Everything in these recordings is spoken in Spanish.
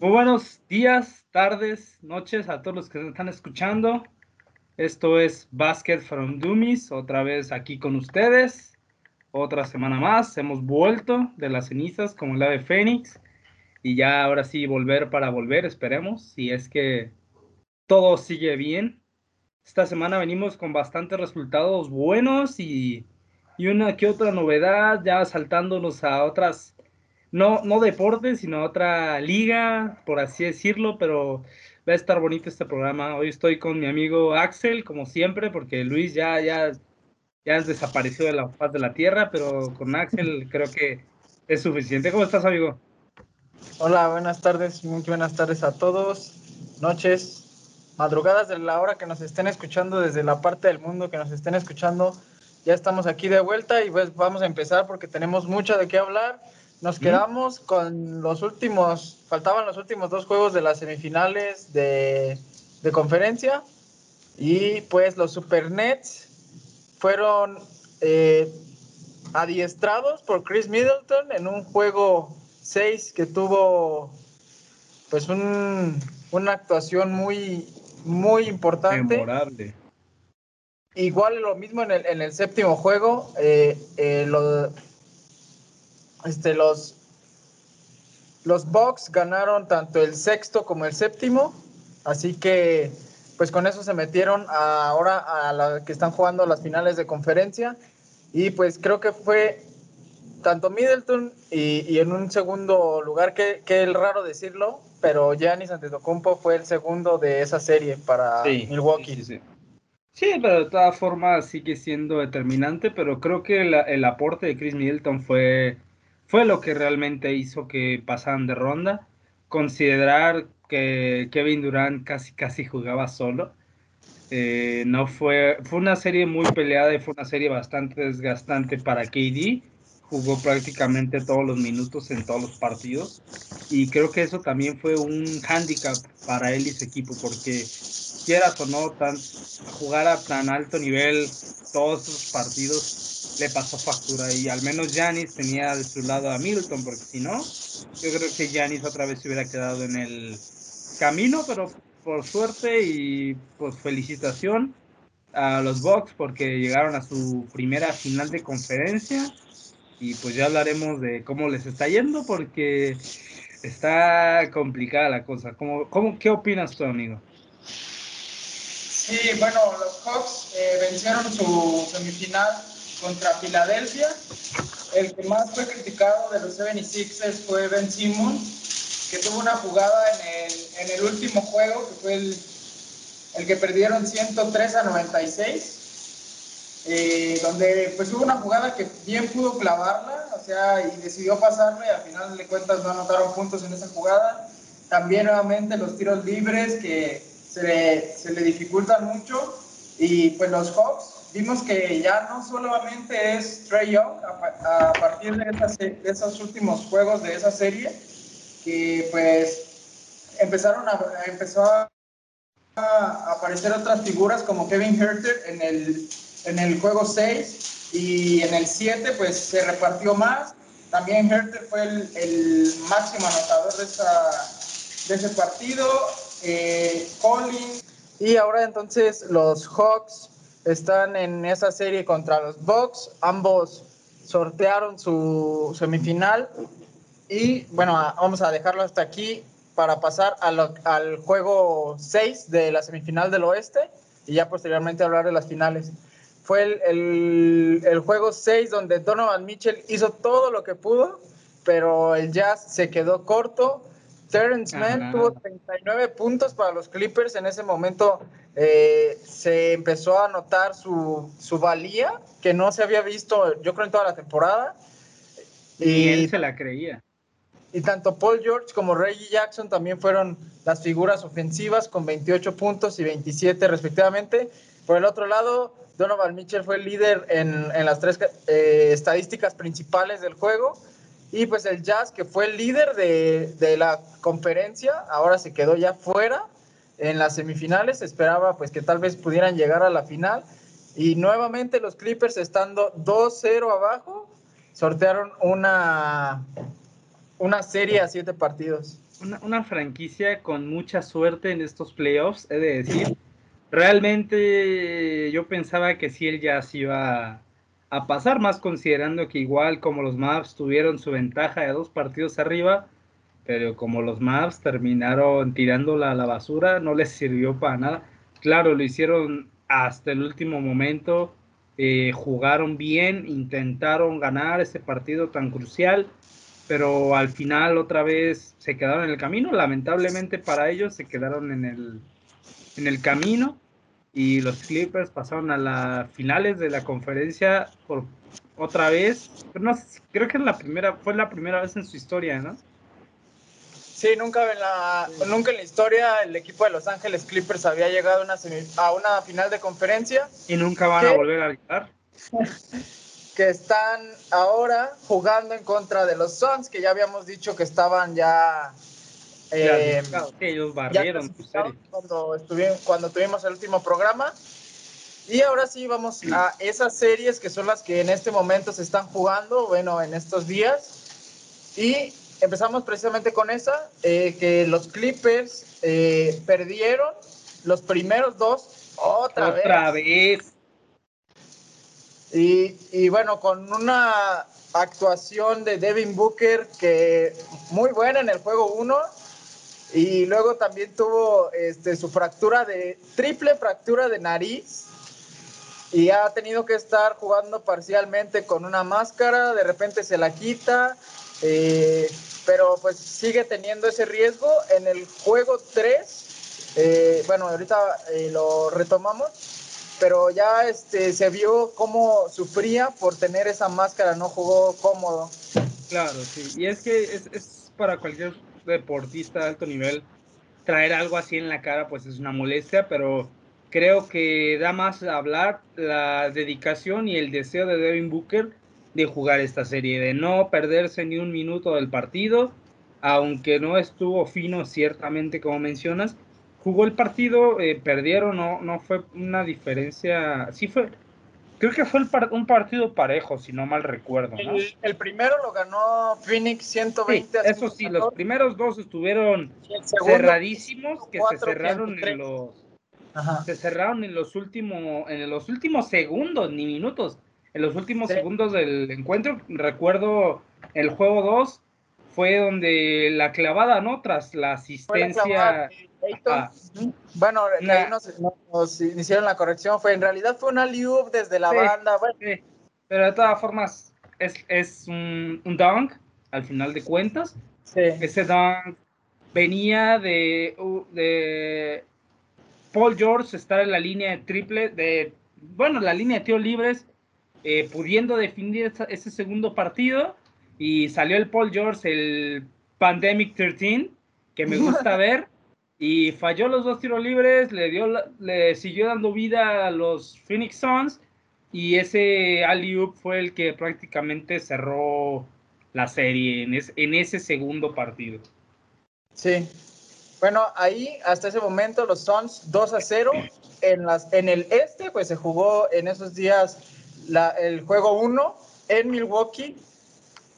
Muy buenos días, tardes, noches a todos los que están escuchando. Esto es Basket from Dummies, otra vez aquí con ustedes. Otra semana más, hemos vuelto de las cenizas como el ave fénix. Y ya ahora sí volver para volver, esperemos, si es que todo sigue bien. Esta semana venimos con bastantes resultados buenos y, y una que otra novedad, ya saltándonos a otras no, no deporte, sino otra liga, por así decirlo, pero va a estar bonito este programa. Hoy estoy con mi amigo Axel, como siempre, porque Luis ya, ya, ya desapareció de la faz de la tierra, pero con Axel creo que es suficiente. ¿Cómo estás, amigo? Hola, buenas tardes, muy buenas tardes a todos, noches, madrugadas de la hora que nos estén escuchando desde la parte del mundo que nos estén escuchando. Ya estamos aquí de vuelta y pues vamos a empezar porque tenemos mucho de qué hablar nos quedamos con los últimos, faltaban los últimos dos juegos de las semifinales de, conferencia y pues los Super Nets fueron eh, adiestrados por Chris Middleton en un juego 6 que tuvo pues un, una actuación muy, muy importante. Memorable. Igual lo mismo en el, en el séptimo juego, eh, eh, lo, este, los, los Bucks ganaron tanto el sexto como el séptimo, así que pues con eso se metieron ahora a la que están jugando las finales de conferencia y pues creo que fue tanto Middleton y, en un segundo lugar, que, que es raro decirlo, pero Giannis Antetokounmpo fue el segundo de esa serie para Milwaukee. Sí, sí, sí, pero de todas formas sigue siendo determinante, pero creo que el aporte de Chris Middleton fue fue lo que realmente hizo que pasaran de ronda. Considerar que Kevin Durant casi casi jugaba solo. Eh, no fue, fue una serie muy peleada y fue una serie bastante desgastante para KD. Jugó prácticamente todos los minutos en todos los partidos. Y creo que eso también fue un hándicap para él y su equipo, porque quieras o no, tan, jugar a tan alto nivel todos esos partidos le pasó factura y al menos Janis tenía de su lado a Milton, porque si no, yo creo que Janis otra vez se hubiera quedado en el camino, pero por suerte y pues felicitación a los Bucks porque llegaron a su primera final de conferencia y pues ya hablaremos de cómo les está yendo porque está complicada la cosa. ¿Cómo, cómo, ¿Qué opinas tú, amigo? Sí, bueno, los Hawks eh, vencieron su semifinal contra Filadelfia. El que más fue criticado de los 76ers fue Ben Simmons, que tuvo una jugada en el, en el último juego, que fue el, que perdieron 103 a 96, eh, donde pues hubo una jugada que bien pudo clavarla, o sea, y decidió pasarle, y al final de cuentas no anotaron puntos en esa jugada. También nuevamente los tiros libres que se le, se dificultan mucho, y pues los Hawks vimos que ya no solamente es Trey Young a, partir de, esos últimos juegos de esa serie, que pues empezaron a, empezó a, aparecer otras figuras como Kevin Herter en el, en el juego 6 y en el 7 pues se repartió más. También Herter fue el, máximo anotador de, de ese partido. Eh. Y ahora entonces los Hawks están en esa serie contra los Bucks. Ambos sortearon su semifinal. Y bueno, vamos a dejarlo hasta aquí para pasar al juego 6 de la semifinal del oeste y ya posteriormente hablar de las finales. Fue el, el juego 6 donde Donovan Mitchell hizo todo lo que pudo, pero el Jazz se quedó corto Terrence Mann tuvo 39 puntos para los Clippers. En ese momento eh, se empezó a notar su, su, valía, que no se había visto, yo creo, en toda la temporada. Y, él se la creía. Y tanto Paul George como Reggie Jackson también fueron las figuras ofensivas con 28 puntos y 27 respectivamente. Por el otro lado, Donovan Mitchell fue el líder en, en las tres eh, estadísticas principales del juego y pues el Jazz, que fue el líder de, de, la conferencia, ahora se quedó ya fuera en las semifinales. Esperaba pues que tal vez pudieran llegar a la final. Y nuevamente los Clippers estando 2-0 abajo, sortearon una, una serie a siete partidos. Una, franquicia con mucha suerte en estos playoffs, he de decir. Realmente yo pensaba que él ya se iba a pasar, más considerando que igual como los Maps tuvieron su ventaja de dos partidos arriba, pero como los Maps terminaron tirándola a la basura, no les sirvió para nada. Claro, lo hicieron hasta el último momento, eh, jugaron bien, intentaron ganar ese partido tan crucial, pero al final otra vez se quedaron en el camino. Lamentablemente para ellos se quedaron en el, en el camino y los Clippers pasaron a las finales de la conferencia por otra vez. Pero no, creo que la primera, fue la primera vez en su historia, ¿no? Sí, nunca en la, nunca en la historia el equipo de Los Ángeles Clippers había llegado a una, a una final de conferencia. Y nunca van a volver a llegar. que están ahora jugando en contra de los Suns, que ya habíamos dicho que estaban ya... Eh, ellos barrieron cuando, estuvimos, cuando tuvimos el último programa. Y ahora sí vamos a esas series que son las que en este momento se están jugando, bueno, en estos días. Y empezamos precisamente con esa, eh, que los Clippers eh, perdieron los primeros dos otra, otra vez. Y, y, bueno, con una actuación de Devin Booker que muy buena en el juego 1 y luego también tuvo este, su fractura de triple fractura de nariz y ha tenido que estar jugando parcialmente con una máscara, de repente se la quita, eh, pero pues sigue teniendo ese riesgo. En el juego 3, eh, bueno, ahorita eh, lo retomamos, pero ya este, se vio cómo sufría por tener esa máscara, no jugó cómodo. Claro, sí, y es que es, es para cualquier deportista de alto nivel traer algo así en la cara, pues es una molestia, pero creo que da más a hablar la dedicación y el deseo de Devin Booker de jugar esta serie, de no perderse ni un minuto del partido, aunque no estuvo fino ciertamente como mencionas, jugó el partido, eh, perdieron, no, no fue una diferencia, sí fue, creo que fue un partido parejo, si no mal recuerdo. El, primero lo ganó Phoenix 120. eso sí, los primeros dos estuvieron cerradísimos, que se cerraron en los... Se cerraron en los últimos, en los últimos segundos, ni minutos en los últimos segundos del encuentro. Recuerdo el juego 2 fue donde la clavada, ¿no? Tras la asistencia. bueno, ahí nos, hicieron la corrección. Fue en realidad fue una liub desde la banda. Pero de todas formas, es, es un, un, dunk al final de cuentas. Ese dunk venía de, de Paul George estar en la línea de triple, de, bueno, la línea de tiros libres eh, pudiendo definir ese segundo partido y salió el Paul George, el Pandemic 13, que me gusta ver, y falló los dos tiros libres, le, dio, le siguió dando vida a los Phoenix Suns y ese alley fue el que prácticamente cerró la serie en, en ese segundo partido. Sí. Bueno, ahí hasta ese momento los Suns 2 a 0. En, las, en el este, pues se jugó en esos días el juego 1 en Milwaukee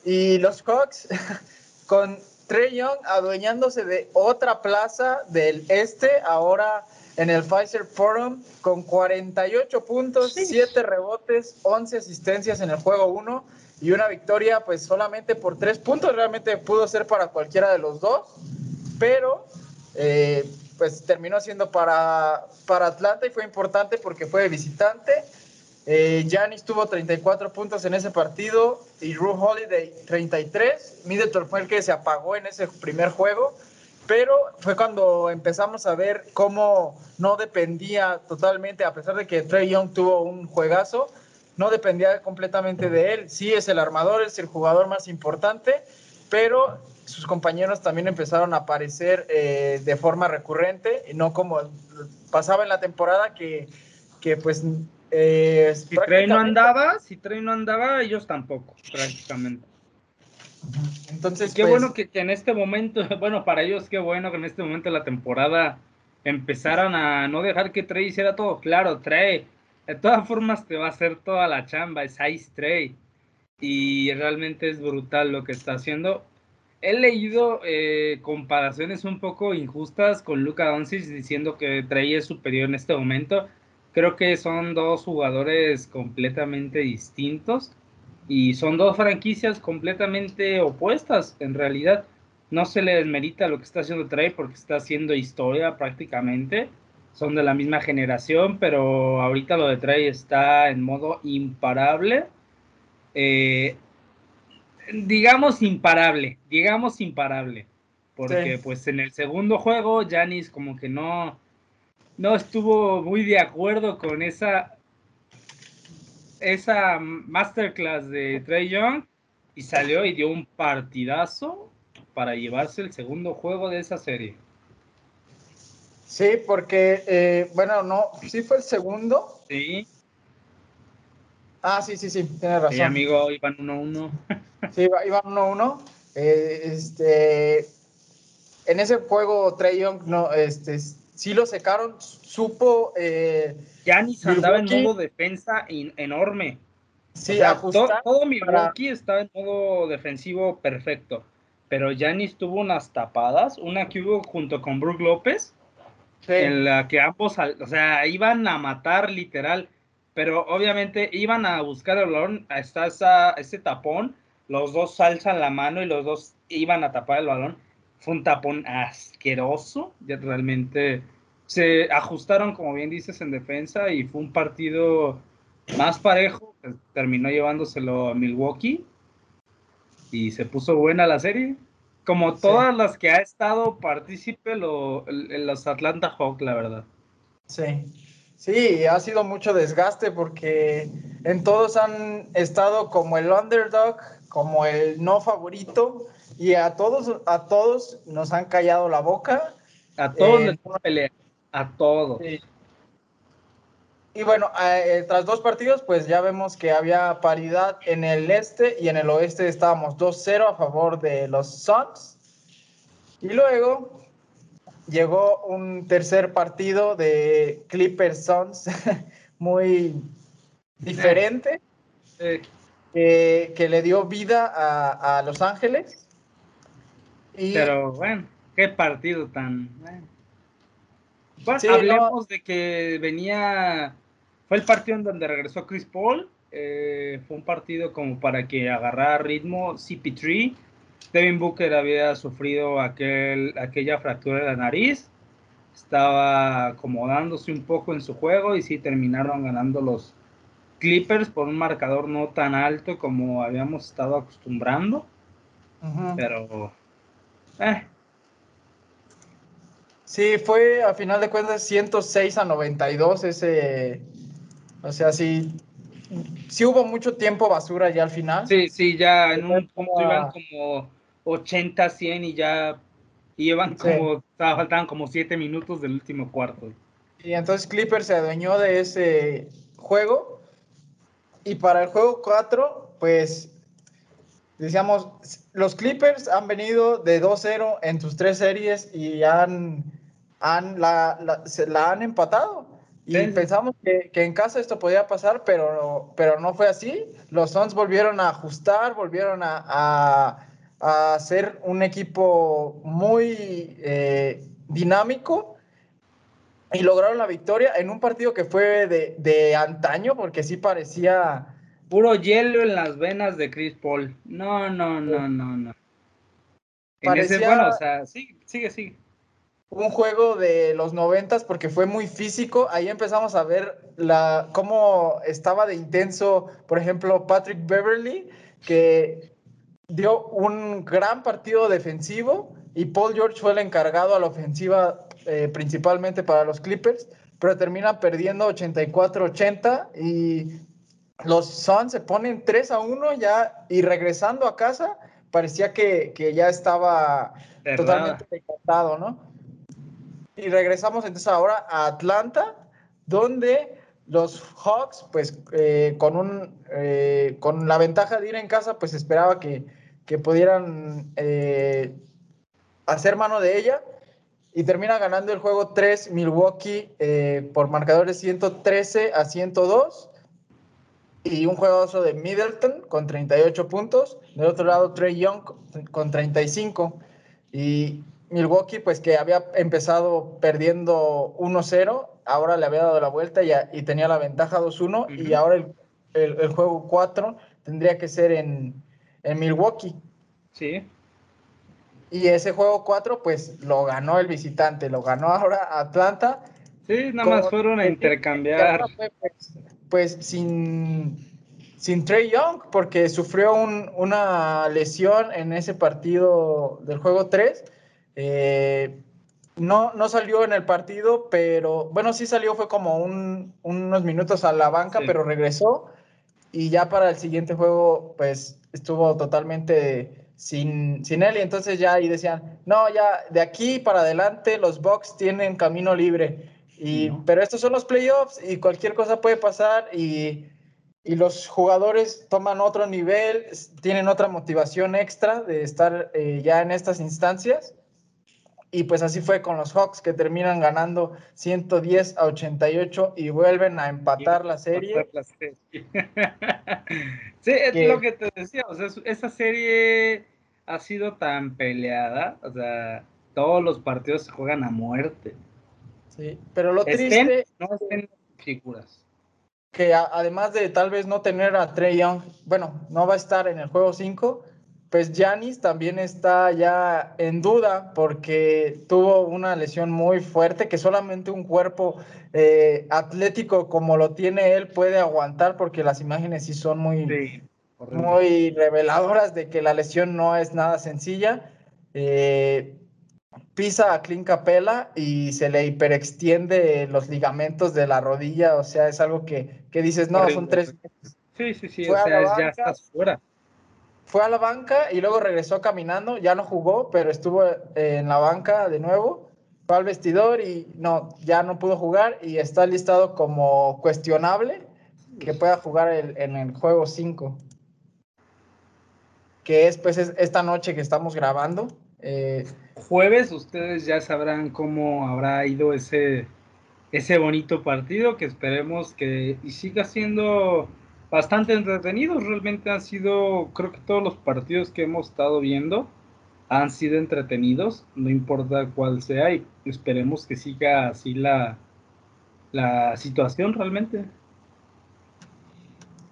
y los Hawks con Trey Young adueñándose de otra plaza del este, ahora en el Pfizer Forum con 48 puntos, 7 rebotes, 11 asistencias en el juego 1 y una victoria pues solamente por 3 puntos, realmente pudo ser para cualquiera de los dos, pero eh, pues terminó siendo para, para Atlanta y fue importante porque fue visitante eh, Giannis tuvo 34 puntos en ese partido y Ru Holiday 33. Middleton fue el que se apagó en ese primer juego, pero fue cuando empezamos a ver cómo no dependía totalmente, a pesar de que Trey Young tuvo un juegazo, no dependía completamente de él. Sí es el armador, es el jugador más importante, pero sus compañeros también empezaron a aparecer eh, de forma recurrente y no como pasaba en la temporada que, que pues eh, si Trey no andaba, si Trey no andaba, ellos tampoco, prácticamente. Entonces, qué pues, bueno que, en este momento, bueno, para ellos qué bueno que en este momento de la temporada empezaran a no dejar que Trey hiciera todo. Claro, Trey, de todas formas te va a hacer toda la chamba, es Ice Trey. Y realmente es brutal lo que está haciendo. he leído eh, comparaciones un poco injustas con Luka Doncic diciendo que Trey es superior en este momento. Creo que son dos jugadores completamente distintos y son dos franquicias completamente opuestas en realidad. No se le desmerita lo que está haciendo Trey porque está haciendo historia prácticamente. Son de la misma generación, pero ahorita lo de Trey está en modo imparable. Eh, digamos imparable, digamos imparable. Porque pues en el segundo juego Janis como que no, no estuvo muy de acuerdo con esa, esa masterclass de Trey Young y salió y dio un partidazo para llevarse el segundo juego de esa serie. Sí, porque, eh, bueno, no, sí fue el segundo. Sí. Ah, sí, sí, sí, tiene razón. Sí, amigo, iban 1-1. sí, iban 1-1. Eh, este, en ese juego, Trey Young, no, este, sí lo secaron, supo. Eh, andaba en modo defensa enorme. Sí, todo, Milwaukee estaba en modo defensivo perfecto. Pero Yanis tuvo unas tapadas, una que hubo junto con Brook López, en la que ambos, o sea, iban a matar literal pero obviamente iban a buscar el balón, está ese tapón, los dos alzan la mano y los dos iban a tapar el balón. Fue un tapón asqueroso, realmente se ajustaron, como bien dices, en defensa y fue un partido más parejo, pues, terminó llevándoselo a Milwaukee y se puso buena la serie. Como todas las que ha estado partícipe lo, los Atlanta Hawks, la verdad. Sí, Sí, ha sido mucho desgaste porque en todos han estado como el underdog, como el no favorito y a todos a todos nos han callado la boca. A todos les les pelea, a todos. Y bueno, eh, tras dos partidos, pues ya vemos que había paridad en el este y en el oeste estábamos 2-0 a favor de los Suns. Y luego llegó un tercer partido de Clippers Suns muy diferente, que le dio vida a, Los Ángeles. Pero bueno, qué partido tan... hablemos de que venía, fue el partido en donde regresó Chris Paul, eh, fue un partido como para que agarrara ritmo CP3 Devin Booker había sufrido aquel, aquella fractura de la nariz, estaba acomodándose un poco en su juego y sí terminaron ganando los Clippers por un marcador no tan alto como habíamos estado acostumbrando. Pero... Eh. Sí, fue a final de cuentas 106 a 92 ese... O sea, sí, sí hubo mucho tiempo basura ya al final. Sí, sí, ya en un punto iban como 80, 100 y ya iban como, faltaban como 7 minutos del último cuarto. Y entonces Clippers se adueñó de ese juego. Y para el juego 4, pues decíamos, los Clippers han venido de 2-0 en sus tres series y han, han la, la, se la han empatado. Y pensamos que, que, en casa esto podía pasar, pero, pero no fue así. Los Suns volvieron a ajustar, volvieron a, a a ser un equipo muy eh, dinámico y lograron la victoria en un partido que fue de, antaño, porque sí parecía... Puro hielo en las venas de Chris Paul. No, no, no, no, no. Parecía bueno, o sea, sigue, sigue, sigue. Un juego de los noventas porque fue muy físico. Ahí empezamos a ver la, cómo estaba de intenso, por ejemplo, Patrick Beverly, que dio un gran partido defensivo y Paul George fue el encargado a la ofensiva eh, principalmente para los Clippers, pero termina perdiendo 84-80 y los Suns se ponen 3 a 1 ya y regresando a casa parecía que, ya estaba totalmente encantado, ¿no? Y regresamos entonces ahora a Atlanta, donde los Hawks, pues eh, con, un, eh, con la ventaja de ir en casa, pues esperaba que, que pudieran eh, hacer mano de ella y termina ganando el juego 3 Milwaukee eh, por marcadores 113 a 102 y un juegoso de Middleton con 38 puntos. Del otro lado, Trey Young con 35. Y Milwaukee, pues que había empezado perdiendo 1-0, ahora le había dado la vuelta y, y tenía la ventaja 2-1 y ahora el, el, juego 4 tendría que ser en, en, Milwaukee. Sí. Y ese juego 4 pues lo ganó el visitante, lo ganó ahora Atlanta. Sí, nada más fueron a intercambiar. Pues, pues, sin, sin Trey Young, porque sufrió un, una lesión en ese partido del juego 3. Eh, no, no salió en el partido, pero bueno, sí salió, fue como unos minutos a la banca, pero regresó. Y ya para el siguiente juego, pues estuvo totalmente sin, sin él. Y entonces ya ahí decían, no, ya de aquí para adelante los Bucks tienen camino libre, y, pero estos son los playoffs y cualquier cosa puede pasar y, y los jugadores toman otro nivel, tienen otra motivación extra de estar eh, ya en estas instancias y pues así fue con los Hawks que terminan ganando 110 a 88 y vuelven a empatar la serie. sí, es lo que te decía, o sea, esa serie ha sido tan peleada, o sea, todos los partidos se juegan a muerte. Sí, pero lo triste no estén figuras. Que además de tal vez no tener a Trey Young, bueno, no va a estar en el juego 5, pues Janis también está ya en duda porque tuvo una lesión muy fuerte que solamente un cuerpo eh, atlético como lo tiene él puede aguantar porque las imágenes sí son muy, muy reveladoras de que la lesión no es nada sencilla. Eh, pisa a Clint Capela y se le hiperextiende los ligamentos de la rodilla, o sea, es algo que, dices, no, son tres. Sí, sí, sí, o sea, ya estás fuera fue a la banca y luego regresó caminando, ya no jugó, pero estuvo en la banca de nuevo, fue al vestidor y no, ya no pudo jugar y está listado como cuestionable que pueda jugar en el juego 5, que es pues esta noche que estamos grabando. Eh, Jueves ustedes ya sabrán cómo habrá ido ese, ese bonito partido que esperemos que y siga siendo bastante entretenidos. Realmente han sido, creo que todos los partidos que hemos estado viendo han sido entretenidos, no importa cuál sea, y esperemos que siga así la, la situación realmente.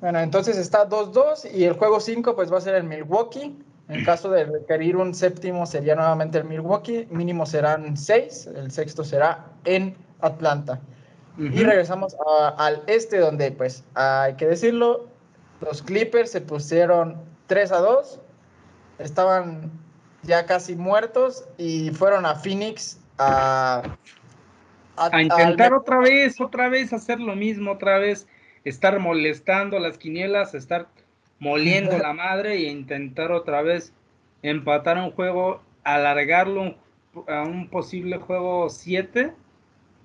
Bueno, entonces está 2-2 y el juego 5 pues va a ser el Milwaukee. En caso de requerir un séptimo sería nuevamente el Milwaukee, mínimo serán 6, el sexto será en Atlanta. Y regresamos al este, donde, pues, hay que decirlo, los Clippers se pusieron 3 a 2, estaban ya casi muertos y fueron a Phoenix a... A, intentar otra vez, otra vez hacer lo mismo, otra vez estar molestando las quinielas, estar moliendo la madre e intentar otra vez empatar un juego, alargarlo a un posible juego 7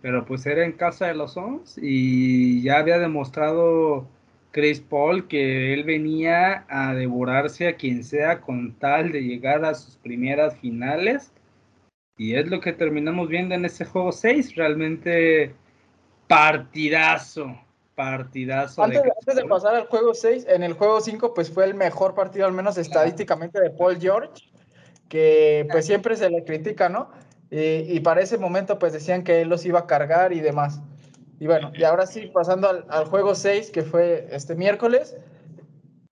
pero pues era en casa de los Suns y ya había demostrado Chris Paul que él venía a devorarse a quien sea con tal de llegar a sus primeras finales. Y es lo que terminamos viendo en ese juego 6, realmente partidazo, partidazo. Antes de, pasar al juego 6, en el juego 5 pues fue el mejor partido al menos estadísticamente de Paul George, que pues siempre se le critica, ¿no? y para ese momento pues decían que él los iba a cargar y demás. Y bueno, y ahora sí, pasando al, juego 6, que fue este miércoles.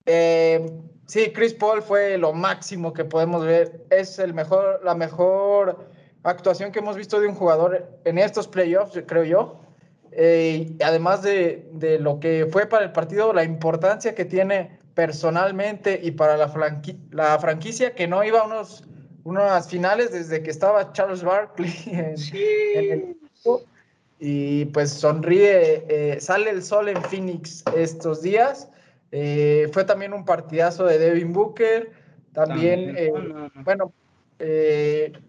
Eh, sí, Chris Paul fue lo máximo que podemos ver. Es el mejor, la mejor actuación que hemos visto de un jugador en estos playoffs, creo yo. Eh, además de, de, lo que fue para el partido, la importancia que tiene personalmente y para la, la franquicia, que no iba a unos unas finales desde que estaba Charles Barkley en, el equipo. Y pues sonríe, eh, sale el sol en Phoenix estos días. Eh, fue también un partidazo de Devin Booker. También, eh, bueno,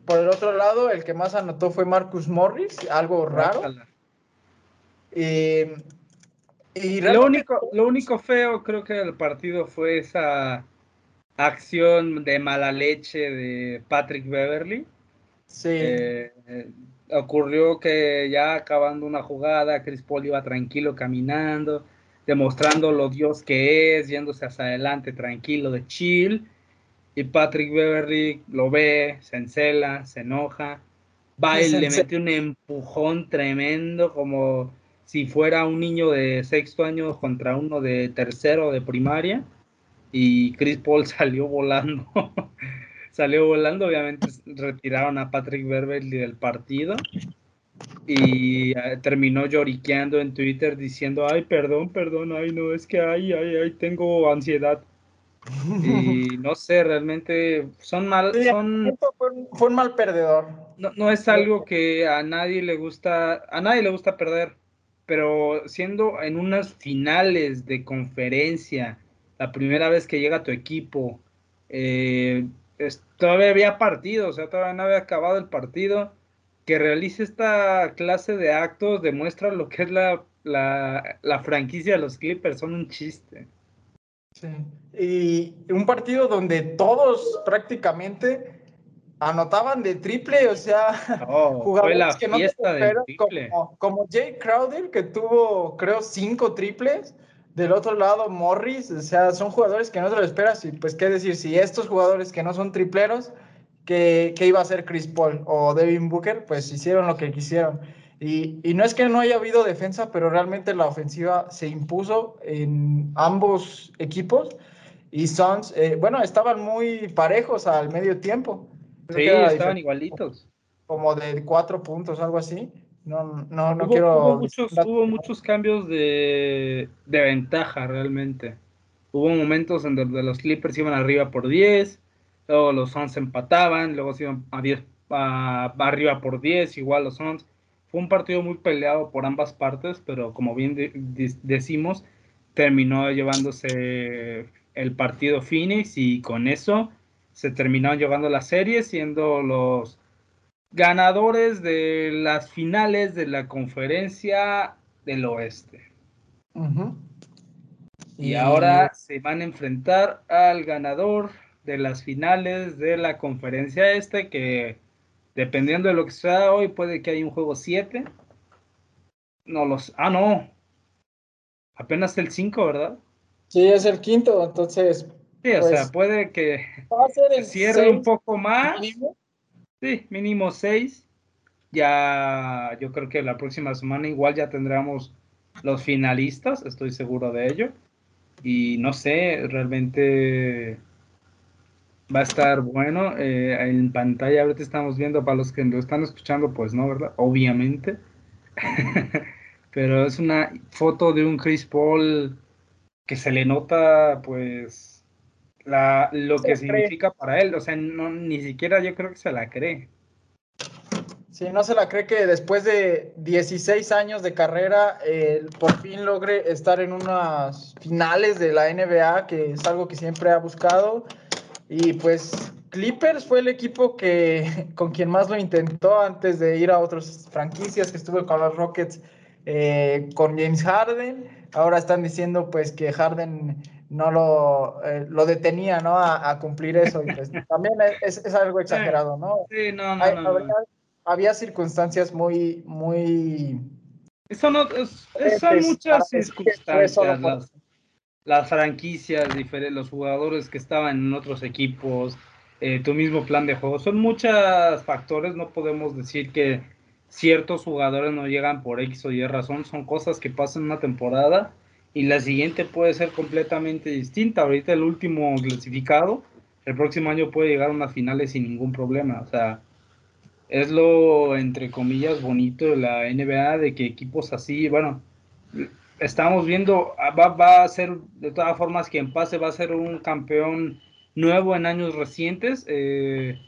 por el otro lado, el que más anotó fue Marcus Morris, algo raro. Y lo único, lo único feo creo que del partido fue esa acción de mala leche de Patrick Beverly. Sí. Eh, ocurrió que ya acabando una jugada, Chris Paul iba tranquilo caminando, demostrando lo Dios que es, yéndose hacia adelante tranquilo, de chill. Y Patrick Beverly lo ve, se encela, se enoja, va y le mete un empujón tremendo como si fuera un niño de sexto año contra uno de tercero de primaria y Chris Paul salió volando. salió volando, obviamente retiraron a Patrick Beverly del partido y eh, terminó lloriqueando en Twitter diciendo, ay, perdón, perdón, ay, no, es que ay, ay, ay, tengo ansiedad. Y no sé, realmente son mal, son... Fue un, mal perdedor. No, no es algo que a nadie le gusta, a nadie le gusta perder, pero siendo en unas finales de conferencia, la primera vez que llega tu equipo, eh, todavía había partido, o sea, todavía no había acabado el partido, que realice esta clase de actos demuestra lo que es la, la franquicia de los Clippers, son un chiste. Sí. Y un partido donde todos prácticamente anotaban de triple, o sea, jugadores que no como, como, Jay Crowder, que tuvo, creo, cinco triples. Del otro lado, Morris, o sea, son jugadores que no te lo esperas. Y pues, ¿qué decir? Si estos jugadores que no son tripleros, que, iba a ser Chris Paul o Devin Booker, pues hicieron lo que quisieron. Y, y, no es que no haya habido defensa, pero realmente la ofensiva se impuso en ambos equipos. Y Suns, eh, bueno, estaban muy parejos al medio tiempo. Sí, estaban igualitos. Como de cuatro puntos, algo así. No, no, no quiero. Hubo muchos, hubo muchos cambios de, de, ventaja realmente. Hubo momentos en donde los Clippers iban arriba por 10, luego los Suns empataban, luego se iban a 10, a, arriba por 10, igual los Suns. Fue un partido muy peleado por ambas partes, pero como bien decimos, terminó llevándose el partido Phoenix y con eso se terminaron llevando la serie siendo los ganadores de las finales de la conferencia del oeste. y, ahora se van a enfrentar al ganador de las finales de la conferencia este, que dependiendo de lo que sea hoy, puede que haya un juego 7. No los. Ah, no. Apenas el 5, ¿verdad? Sí, es el quinto, entonces Sí, o sea, pues, puede que se cierre un poco más. Sí, mínimo seis. Ya, yo creo que la próxima semana igual ya tendremos los finalistas, estoy seguro de ello. Y no sé, realmente va a estar bueno. Eh, en pantalla ahorita estamos viendo, para los que lo están escuchando, pues no, ¿verdad? Obviamente. Pero es una foto de un Chris Paul que se le nota, pues, la, lo que significa para él. O sea, no, ni siquiera yo creo que se la cree. Sí, no se la cree que después de 16 años de carrera, por fin logre estar en unas finales de la NBA, que es algo que siempre ha buscado. Y pues Clippers fue el equipo que con quien más lo intentó antes de ir a otras franquicias, que estuvo con los Rockets eh, con James Harden. Ahora están diciendo pues que Harden no lo, eh, lo detenía, ¿no? A, cumplir eso. Y pues, también es, es, algo exagerado, ¿no? Sí, no, no, no, había, circunstancias muy, muy... Eso no, son muchas circunstancias. Las, las, franquicias, los jugadores que estaban en otros equipos, eh, tu mismo plan de juego, son muchos factores, no podemos decir que ciertos jugadores no llegan por X o Y razón, son cosas que pasan una temporada y la siguiente puede ser completamente distinta. Ahorita el último clasificado, el próximo año puede llegar a unas finales sin ningún problema. O sea, es lo, entre comillas, bonito de la NBA, de que equipos así, bueno, estamos viendo, ah, va, va a ser, de todas formas, quien pase va a ser un campeón nuevo en años recientes. Eh,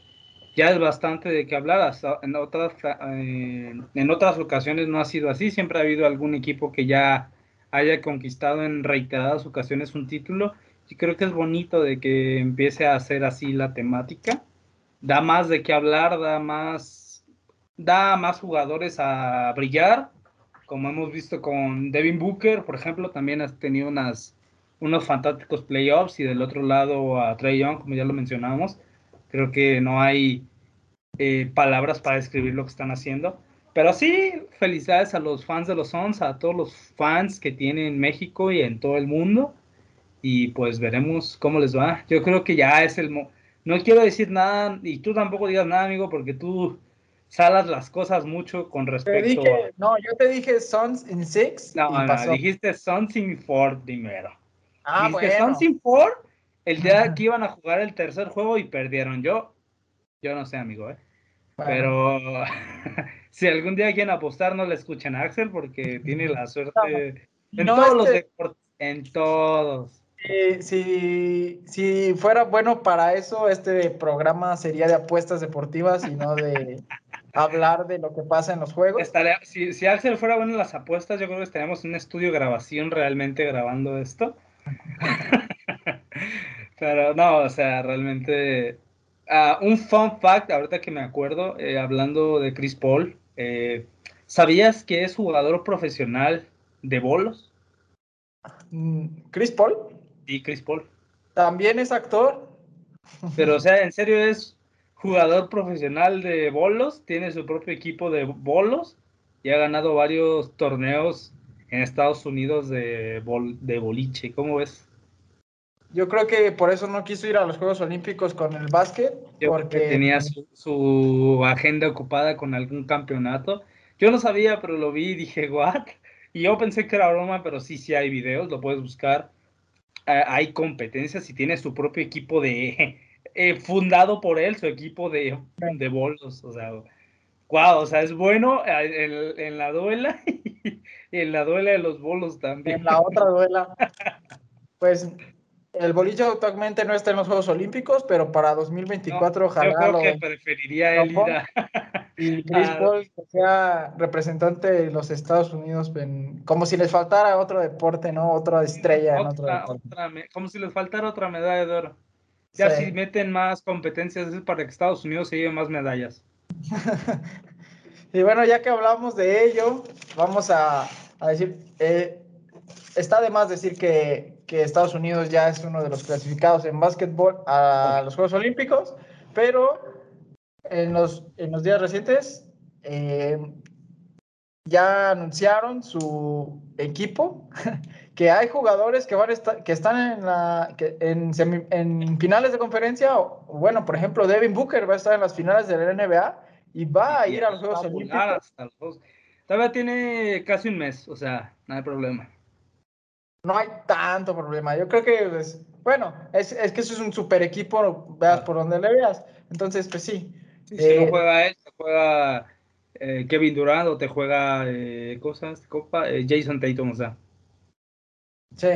ya es bastante de qué hablar. en, otras, eh, en otras ocasiones no ha sido así. Siempre ha habido algún equipo que ya haya conquistado en reiteradas ocasiones un título. Y creo que es bonito de que empiece a hacer así la temática. Da más de qué hablar, da más, da más jugadores a brillar, como hemos visto con Devin Booker, por ejemplo, también ha tenido unas, unos fantásticos playoffs y del otro lado a Trey Young, como ya lo mencionamos. Creo que no hay eh, palabras para describir lo que están haciendo. Pero sí, felicidades a los fans de los Suns, a todos los fans que tienen en México y en todo el mundo. Y pues veremos cómo les va. Yo creo que ya es el... no quiero decir nada y tú tampoco digas nada, amigo, porque tú salas las cosas mucho con respecto a... No, yo te dije Sons in Six. No, no, dijiste Sons in Four primero. Ah, dijiste Sons in Four el día que iban a jugar el tercer juego y perdieron. Yo, yo no sé, amigo, ¿eh? Pero si algún día quieren apostar, no le escuchen a Axel porque tiene la suerte en todos los deportes, en todos. si, si fuera bueno para eso, este programa sería de apuestas deportivas y no de hablar de lo que pasa en los juegos. si, si Axel fuera bueno en las apuestas, yo creo que estaríamos en un estudio de grabación realmente grabando esto. Pero no, o sea, realmente Ah, un fun fact, ahorita que me acuerdo, eh, hablando de Chris Paul, eh, ¿sabías que es jugador profesional de bolos? Mm, ¿Chris Paul? Sí, Chris Paul. ¿También es actor? Pero, o sea, en serio es jugador profesional de bolos, tiene su propio equipo de bolos y ha ganado varios torneos en Estados Unidos de, de boliche. ¿Cómo ves? Yo creo que por eso no quiso ir a los Juegos Olímpicos con el básquet. porque tenía su, agenda ocupada con algún campeonato. Yo no sabía, pero lo vi y dije, ¿what? Y yo pensé que era broma, pero sí, sí hay videos, lo puedes buscar. Eh, hay competencias y tiene su propio equipo de. Eh, fundado por él, su equipo de, de bolos. O sea, wow, o sea, es bueno en, en la duela y en la duela de los bolos también. En la otra duela. Pues el boliche actualmente no está en los Juegos Olímpicos, pero para 2024 ojalá yo creo que preferiría él ir a... Y Chris Paul que sea representante de los Estados Unidos, como si les faltara otro deporte, ¿no? Otra estrella en otro deporte. como si les faltara otra medalla de oro. Ya si meten más competencias es para que Estados Unidos se lleve más medallas. y bueno, ya que hablamos de ello, vamos a, decir, eh, está de más decir que que Estados Unidos ya es uno de los clasificados en básquetbol a los Juegos Olímpicos, pero en los, en los días recientes eh, ya anunciaron su equipo, que hay jugadores que, van que están en, la, en, en, finales de conferencia, o, bueno, por ejemplo, Devin Booker va a estar en las finales de la NBA y va a ir a los Juegos Olímpicos. Todavía tiene casi un mes, o sea, no hay problema no hay tanto problema. Yo creo que, pues, bueno, es, que eso es un super equipo, veas por donde le veas. Entonces, pues sí. si no eh, juega él, te juega eh, Kevin Durant o te juega eh, cosas, copa, Jason Tatum, o sea. Sí,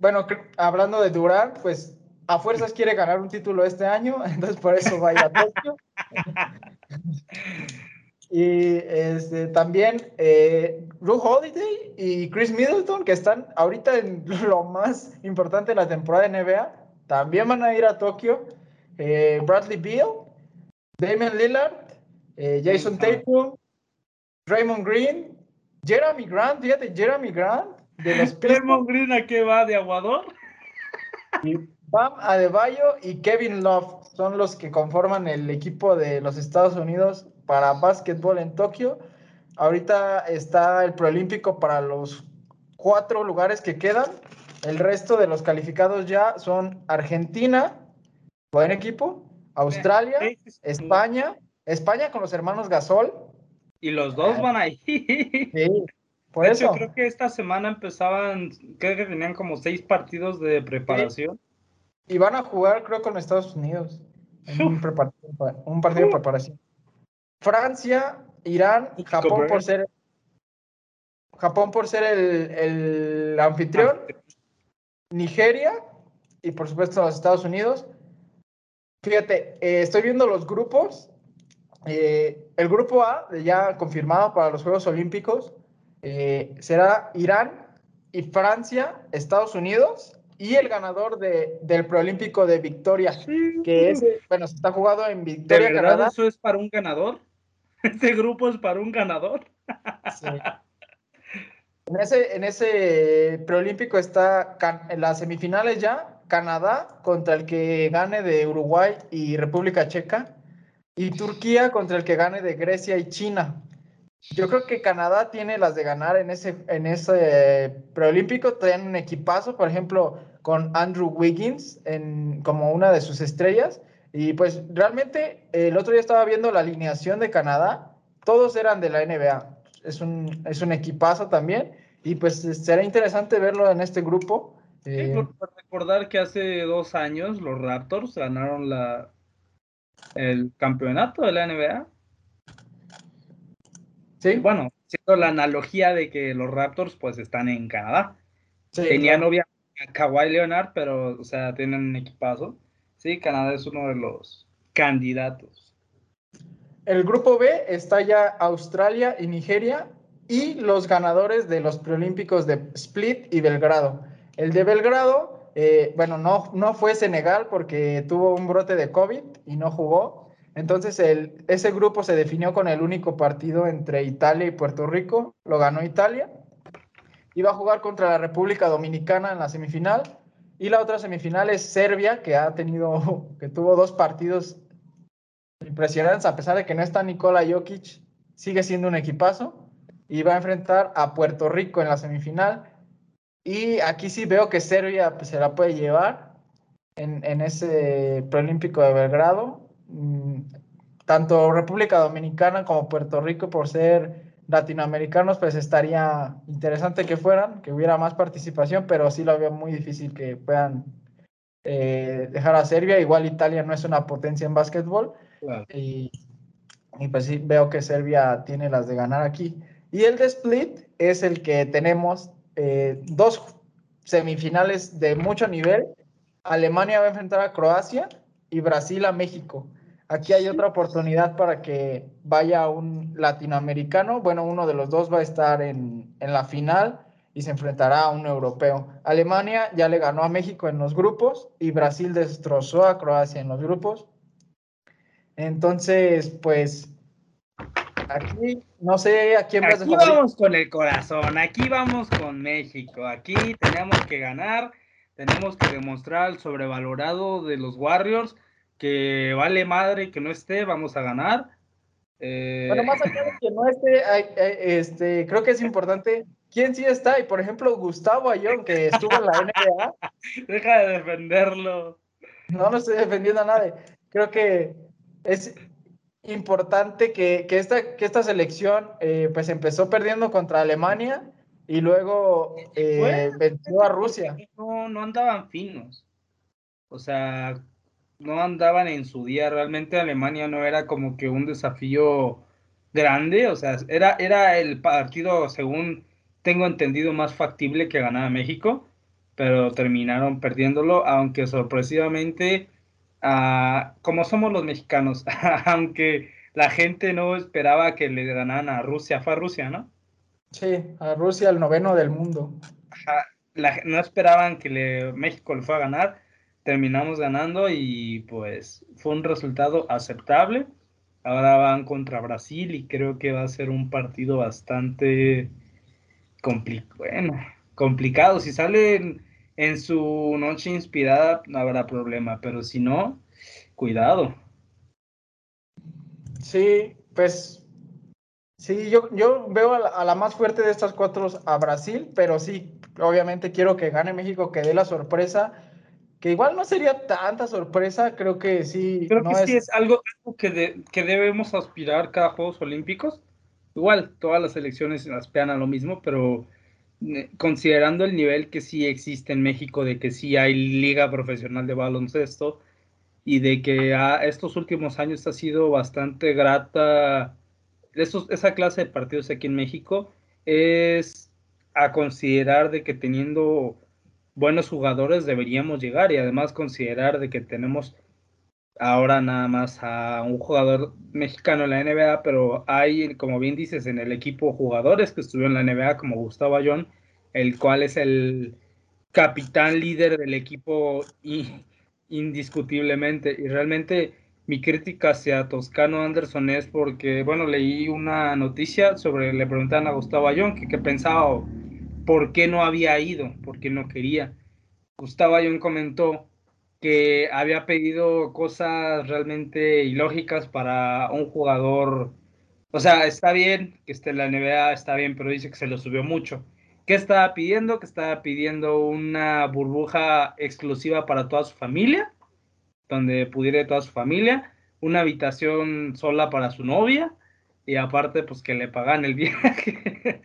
bueno, hablando de Durant, pues a fuerzas quiere ganar un título este año, entonces por eso vaya a Tokio. Y este, también eh, Holiday y Chris Middleton, que están ahorita en lo más importante de la temporada de NBA, también van a ir a Tokio. Eh, Bradley Beal, Damon Lillard, eh, Jason Tatum, Raymond Green, Jeremy Grant, fíjate, Jeremy Grant. De los Raymond Green a qué va de aguador. Y Bam Adebayo y Kevin Love son los que conforman el equipo de los Estados Unidos para básquetbol en Tokio. Ahorita está el preolímpico para los cuatro lugares que quedan. El resto de los calificados ya son Argentina, buen equipo, Australia, España, España con los hermanos Gasol. Y los dos van ahí. Sí, por eso. creo que esta semana empezaban, creo que tenían como seis partidos de preparación. Y van a jugar, creo, con Estados Unidos. un, un partido de preparación. Francia, Irán, Japón por ser Japón por ser el, anfitrión, Nigeria y por supuesto los Estados Unidos. Fíjate, eh, estoy viendo los grupos. Eh, el grupo A, ya confirmado para los Juegos Olímpicos, eh, será Irán y Francia, Estados Unidos y el ganador del preolímpico de Victoria, que es, bueno, se está jugado en Victoria, Canadá. ¿Eso es para un ganador? Este grupo es para un ganador. En ese, en ese preolímpico está en las semifinales ya, Canadá contra el que gane de Uruguay y República Checa, y Turquía contra el que gane de Grecia y China. Yo creo que Canadá tiene las de ganar en ese, en ese preolímpico. Traen un equipazo, por ejemplo, con Andrew Wiggins en, como una de sus estrellas. Y pues realmente el otro día estaba viendo la alineación de Canadá, todos eran de la NBA. Es un, es un equipazo también y pues será interesante verlo en este grupo. Eh, recordar que hace dos años los Raptors ganaron la, el campeonato de la NBA. Sí. Bueno, siendo la analogía de que los Raptors pues están en Canadá. Tenían novia a Kawhi Leonard, pero o sea, tienen un equipazo. Sí, Canadá es uno de los candidatos. El grupo B está ya Australia y Nigeria y los ganadores de los preolímpicos de Split y Belgrado. El de Belgrado, eh, bueno, no, no fue Senegal porque tuvo un brote de COVID y no jugó. Entonces el, ese grupo se definió con el único partido entre Italia y Puerto Rico. Lo ganó Italia. Iba a jugar contra la República Dominicana en la semifinal y la otra semifinal es Serbia, que ha tenido, que tuvo dos partidos impresionantes, a pesar de que no está Nikola Jokic, sigue siendo un equipazo. Y va a enfrentar a Puerto Rico en la semifinal. Y aquí sí veo que Serbia pues, se la puede llevar en, en ese preolímpico de Belgrado. Mm, tanto República Dominicana como Puerto Rico, por ser latinoamericanos, pues estaría interesante que fueran, que hubiera más participación, pero sí lo veo muy difícil que puedan eh, dejar a Serbia. Igual Italia no es una potencia en básquetbol. Y, pues sí, veo que Serbia tiene las de ganar aquí. Y el de Split es el que tenemos eh, dos semifinales de mucho nivel. Alemania va a enfrentar a Croacia y Brasil a México. Aquí hay otra oportunidad para que vaya un latinoamericano. Bueno, uno de los dos va a estar en, la final y se enfrentará a un europeo. Alemania ya le ganó a México en los grupos y Brasil destrozó a Croacia en los grupos. Entonces, pues aquí no sé a quién vas a Aquí vamos con el corazón, aquí vamos con México, aquí tenemos que ganar, tenemos que demostrar el sobrevalorado de los Warriors que vale madre que no esté, vamos a ganar. Eh, bueno, más allá de que no esté, este, creo que es importante quién sí está. Y por ejemplo, Gustavo Ayón, que estuvo en la NBA. Deja de defenderlo. No, no estoy defendiendo a nadie. Creo que es importante que, que esta, que esta selección eh, pues empezó perdiendo contra Alemania y luego eh, venció a Rusia. No, no andaban finos. O sea, no andaban en su día. Realmente Alemania no era como que un desafío grande, o sea, era, era el partido, según tengo entendido, más factible que ganara México, pero terminaron perdiéndolo, aunque sorpresivamente, ah, como somos los mexicanos, aunque la gente no esperaba que le ganaran a Rusia, fue a Rusia, ¿no? Sí, a Rusia, el noveno del mundo. no esperaban que le, México le fuera a ganar terminamos ganando y pues fue un resultado aceptable. Ahora van contra Brasil y creo que va a ser un partido bastante bueno, complicado. Si salen en su noche inspirada no habrá problema, pero si no, cuidado. Sí, pues sí, yo, yo veo a la, más fuerte de estas cuatro a Brasil, pero sí, obviamente quiero que gane México, que dé la sorpresa que igual no sería tanta sorpresa, creo que sí. Creo que sí es algo, que, que, debemos aspirar cada Juegos Olímpicos. Igual, todas las selecciones aspiran a lo mismo, pero eh, considerando el nivel que sí existe en México, de que sí hay liga profesional de baloncesto y de que estos últimos años ha sido bastante grata esa clase de partidos aquí en México, es a considerar de que teniendo buenos jugadores deberíamos llegar y además considerar de que tenemos ahora nada más a un jugador mexicano en la NBA, pero hay, como bien dices, en el equipo jugadores que estuvieron en la NBA, como Gustavo Ayón, el cual es el capitán líder del equipo indiscutiblemente. Y realmente mi crítica hacia Toscano Anderson es porque, bueno, leí una noticia sobre, le preguntan a Gustavo Ayón que qué pensaba por qué no había ido, por qué no quería. Gustavo Ayón comentó que había pedido cosas realmente ilógicas para un jugador. O sea, está bien que esté en la NBA, está bien, pero dice que se lo subió mucho. ¿Qué estaba pidiendo? Que estaba pidiendo una burbuja exclusiva para toda su familia donde pudiera toda su familia, una habitación sola para su novia y aparte pues que le pagan el viaje.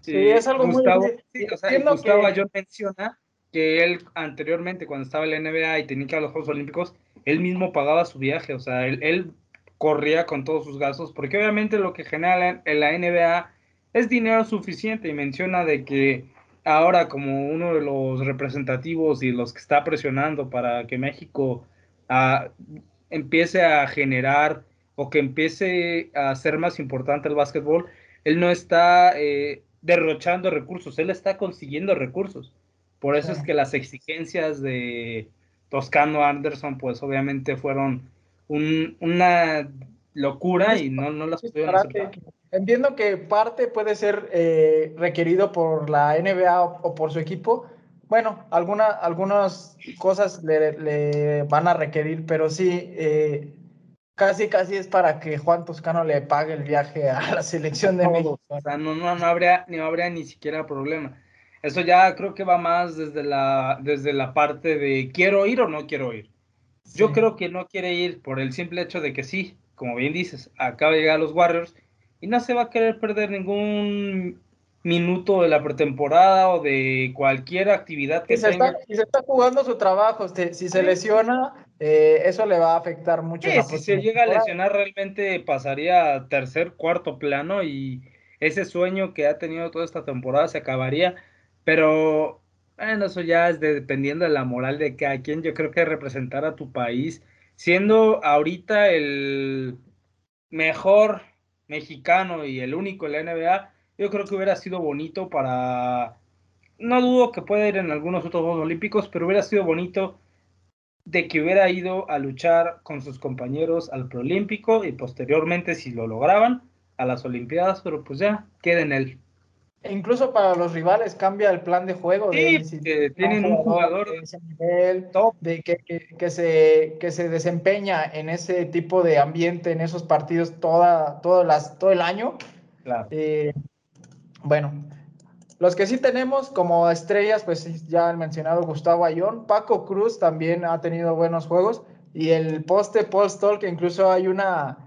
Sí, es algo Gustavo, muy... sí, o sea, Gustavo que... menciona que él anteriormente cuando estaba en la NBA y tenía que ir a los Juegos Olímpicos, él mismo pagaba su viaje, o sea, él, él corría con todos sus gastos, porque obviamente lo que genera en la NBA es dinero suficiente y menciona de que ahora como uno de los representativos y los que está presionando para que México uh, empiece a generar o que empiece a ser más importante el básquetbol, él no está eh, derrochando recursos, él está consiguiendo recursos. Por eso sí. es que las exigencias de Toscano Anderson, pues obviamente fueron un, una locura y no, no las pudieron aceptar. Entiendo que parte puede ser eh, requerido por la NBA o, o, por su equipo. Bueno, alguna, algunas cosas le, le, van a requerir, pero sí, eh, casi casi es para que Juan Toscano le pague el viaje a la selección de México. O sea, no, no, no, habría, no habría ni siquiera problema. Eso ya creo que va más desde la, desde la parte de quiero ir o no quiero ir. Sí. Yo creo que no quiere ir por el simple hecho de que sí, como bien dices, acaba de llegar a los Warriors y no se va a querer perder ningún minuto de la pretemporada o de cualquier actividad que y se tenga. Está, y se está jugando su trabajo, si se lesiona, eh, eso le va a afectar mucho. Sí, si se llega a lesionar realmente pasaría a tercer, cuarto plano y ese sueño que ha tenido toda esta temporada se acabaría, pero bueno, eso ya es de, dependiendo de la moral de cada quien, yo creo que representar a tu país, siendo ahorita el mejor mexicano y el único en la NBA, yo creo que hubiera sido bonito para, no dudo que pueda ir en algunos otros Juegos Olímpicos, pero hubiera sido bonito de que hubiera ido a luchar con sus compañeros al preolímpico y posteriormente, si lo lograban, a las Olimpiadas, pero pues ya, queda en él. E incluso para los rivales cambia el plan de juego. Sí, de, si que tienen un jugador de ese nivel, top. de que, que, que, se, que se desempeña en ese tipo de ambiente, en esos partidos toda, todas las, todo el año. Claro. Eh, bueno, los que sí tenemos como estrellas, pues ya han mencionado Gustavo Ayón, Paco Cruz también ha tenido buenos juegos y el poste Paul Stoll, que incluso hay una,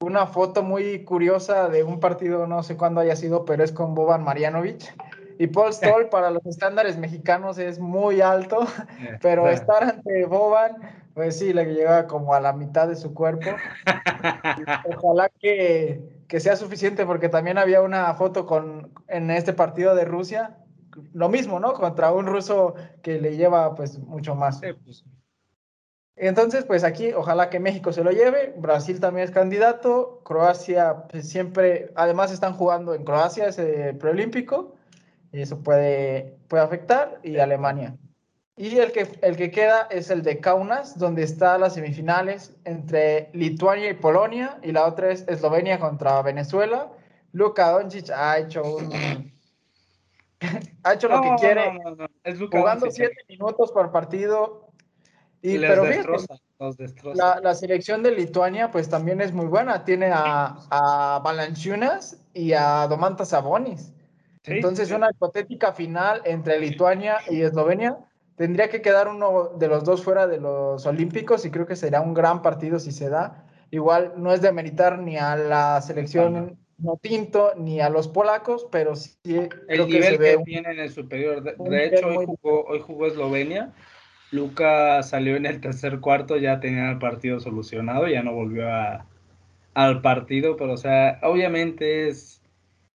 una foto muy curiosa de un partido, no sé cuándo haya sido, pero es con Boban Marjanovic. Y Paul Stoll para los estándares mexicanos es muy alto, pero estar ante Boban, pues sí, le llega como a la mitad de su cuerpo. Ojalá que, que, sea suficiente, porque también había una foto con, en este partido de Rusia, lo mismo, ¿no? Contra un ruso que le lleva pues mucho más. Sí, pues. Entonces, pues aquí, ojalá que México se lo lleve, Brasil también es candidato, Croacia pues, siempre, además están jugando en Croacia ese preolímpico, y eso puede, puede afectar, y Alemania. Y el que, el que queda es el de Kaunas, donde está las semifinales entre Lituania y Polonia, y la otra es Eslovenia contra Venezuela. Luka Doncic ha hecho un... ha hecho lo No, que quiere, no, no, Es jugando Doncic. siete minutos por partido. Y, Les pero fíjate, destroza, los destroza. la, la selección de Lituania pues también es muy buena. Tiene a, a Valanciunas y a Domantas Sabonis. Sí, Entonces sí. una hipotética final entre Lituania y Eslovenia tendría que quedar uno de los dos fuera de los Olímpicos y creo que será un gran partido si se da. Igual no es de meritar ni a la selección no tinto ni a los polacos, pero sí El creo que nivel se ve que un- tienen es superior. De, hecho, hoy jugó, hoy jugó Eslovenia. Luca salió en el tercer cuarto, ya tenía el partido solucionado, ya no volvió a, al partido, pero o sea, obviamente es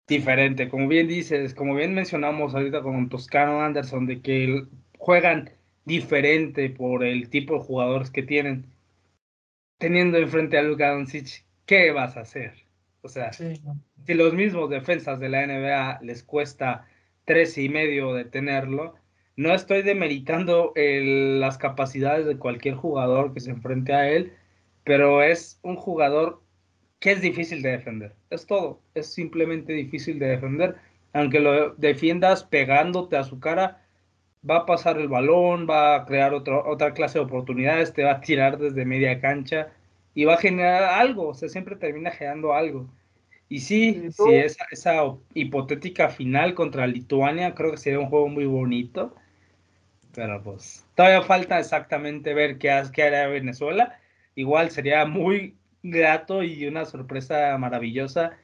diferente. Como bien dices, como bien mencionamos ahorita con Toscano Anderson, de que el- juegan diferente por el tipo de jugadores que tienen. Teniendo enfrente a Luka Doncic, ¿qué vas a hacer? O sea, Sí, si los mismos defensas de la NBA les cuesta tres y medio detenerlo, no estoy demeritando el- las capacidades de cualquier jugador que se enfrente a él, pero es un jugador que es difícil de defender. Es todo, es simplemente difícil de defender. Aunque lo defiendas pegándote a su cara, va a pasar el balón, va a crear otro- otra clase de oportunidades, te va a tirar desde media cancha y va a generar algo, o sea, siempre termina generando algo. Y sí, sí, esa, esa hipotética final contra Lituania creo que sería un juego muy bonito, pero pues todavía falta exactamente ver qué, qué hará Venezuela. Igual sería muy grato y una sorpresa maravillosa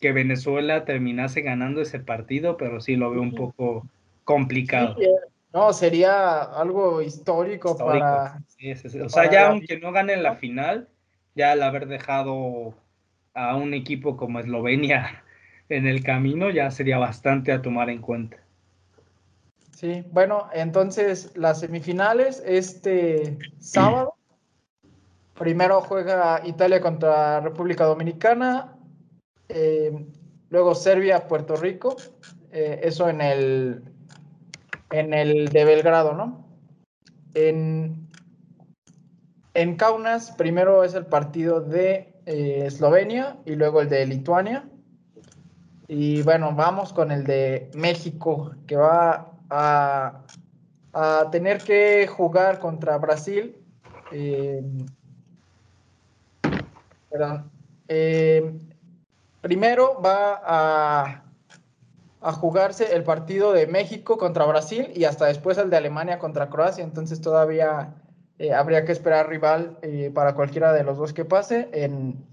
que Venezuela terminase ganando ese partido, pero sí lo veo un poco complicado. No, sería algo histórico, para... o sea, ya aunque no gane la final, ya al haber dejado a un equipo como Eslovenia en el camino, ya sería bastante a tomar en cuenta. Sí, bueno, entonces las semifinales este sábado. Primero juega Italia contra República Dominicana, eh, luego Serbia, Puerto Rico, eh, eso en el, en el de Belgrado, ¿no? En, en Kaunas, primero es el partido de eh, Eslovenia y luego el de Lituania. Y bueno, vamos con el de México, que va a, a tener que jugar contra Brasil. perdón. Primero va a, jugarse el partido de México contra Brasil y hasta después el de Alemania contra Croacia. Entonces todavía eh, habría que esperar rival eh, para cualquiera de los dos que pase. En,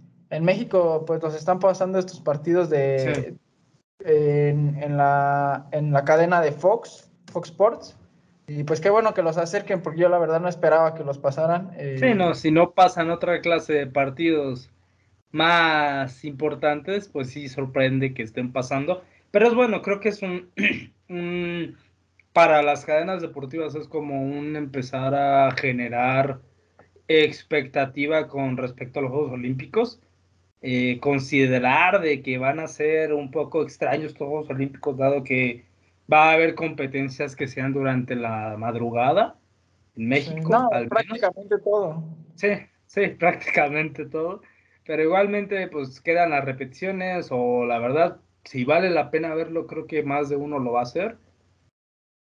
México, pues los están pasando estos partidos de en, la, en la cadena de Fox, Fox Sports. Y pues qué bueno que los acerquen, porque yo la verdad no esperaba que los pasaran. Eh. Sí, no, si no pasan otra clase de partidos más importantes, pues sí sorprende que estén pasando. Pero es bueno, creo que es un, para las cadenas deportivas es como un empezar a generar expectativa con respecto a los Juegos Olímpicos. Eh, considerar de que van a ser un poco extraños los Juegos Olímpicos, dado que va a haber competencias que sean durante la madrugada en México. No, prácticamente todo. Sí, sí, prácticamente todo. Pero igualmente, pues quedan las repeticiones o la verdad, si vale la pena verlo, creo que más de uno lo va a hacer.